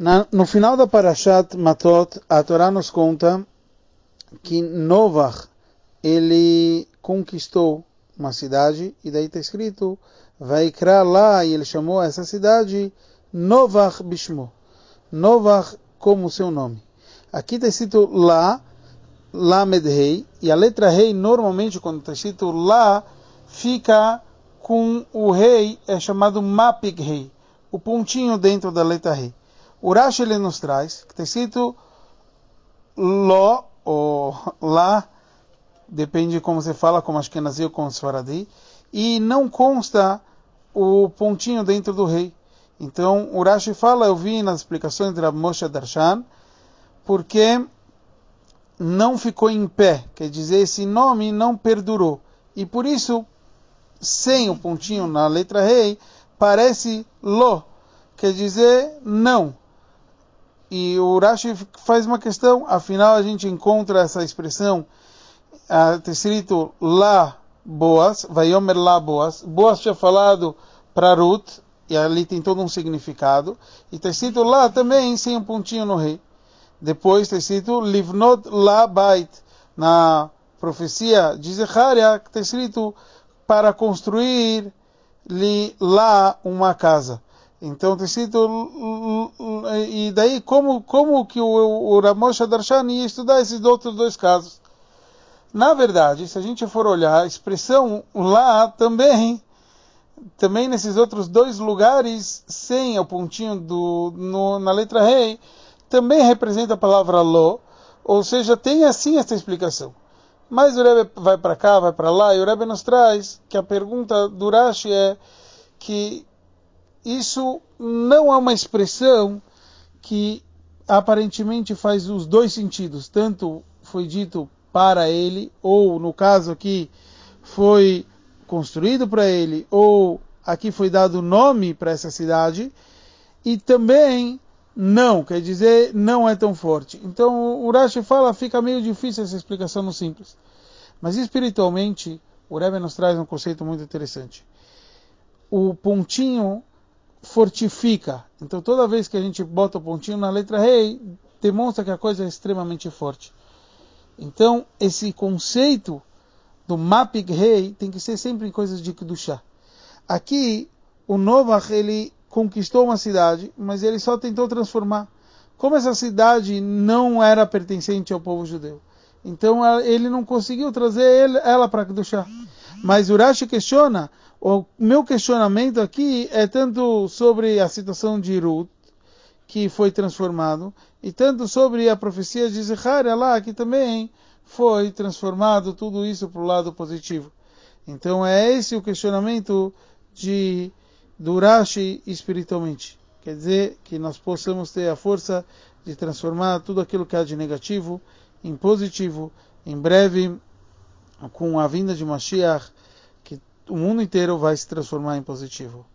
Na, no final da Parashat Matot, a Torá nos conta que Novach, ele conquistou uma cidade, e daí está escrito, vai criar lá, e ele chamou essa cidade Novach Bishmo. Novach como seu nome. Aqui está escrito lá, Lamed Rei, e a letra Rei, normalmente, quando está escrito lá, fica com o rei, é chamado Mapig Rei, o pontinho dentro da letra Rei. O Rashi ele nos traz, que está escrito Lo, ou lá, depende de como você fala, como acho que nasceu com Svaradi, e não consta o pontinho dentro do rei. Então, o Rashi fala, eu vi nas explicações de Rav Moshe Darshan, porque não ficou em pé, quer dizer, esse nome não perdurou. E por isso, sem o pontinho na letra rei, parece lo, quer dizer não. E o Rashi faz uma questão, afinal a gente encontra essa expressão, uh, escrito lá Boas, Vaiomer lá Boas. Boas tinha falado para Ruth, e ali tem todo um significado. E está escrito lá também, sem um pontinho no rei. Depois está escrito Livnot la Bait, na profecia de Zecharia, está escrito para construir li lá uma casa. Então está escrito e daí como como que o, o Ramosha Darshan ia estudar esses outros dois casos? Na verdade, se a gente for olhar a expressão lá também também nesses outros dois lugares sem o pontinho do no, na letra rei também representa a palavra lo, ou seja, tem assim essa explicação. Mas o Rebbe vai para cá, vai para lá, e o Rebbe nos traz que a pergunta do Rashi é que isso não é uma expressão que aparentemente faz os dois sentidos. Tanto foi dito para ele, ou no caso aqui foi construído para ele, ou aqui foi dado nome para essa cidade, e também não, quer dizer, não é tão forte. Então o Rashi fala, fica meio difícil essa explicação no simples. Mas espiritualmente, o Rebbe nos traz um conceito muito interessante. O pontinho fortifica. Então toda vez que a gente bota o pontinho na letra rei, demonstra que a coisa é extremamente forte. Então esse conceito do Mapig Rei tem que ser sempre em coisas de Kedushá. Aqui, o Novach, ele conquistou uma cidade, mas ele só tentou transformar. Como essa cidade não era pertencente ao povo judeu, então ele não conseguiu trazer ela para Kedushá. Mas Urashi questiona o meu questionamento aqui é tanto sobre a situação de Ruth, que foi transformado, e tanto sobre a profecia de Zecharia lá, que também foi transformado tudo isso para o lado positivo. Então é esse o questionamento de Durashi espiritualmente. Quer dizer que nós possamos ter a força de transformar tudo aquilo que há de negativo em positivo. Em breve, com a vinda de Mashiach, o mundo inteiro vai se transformar em positivo.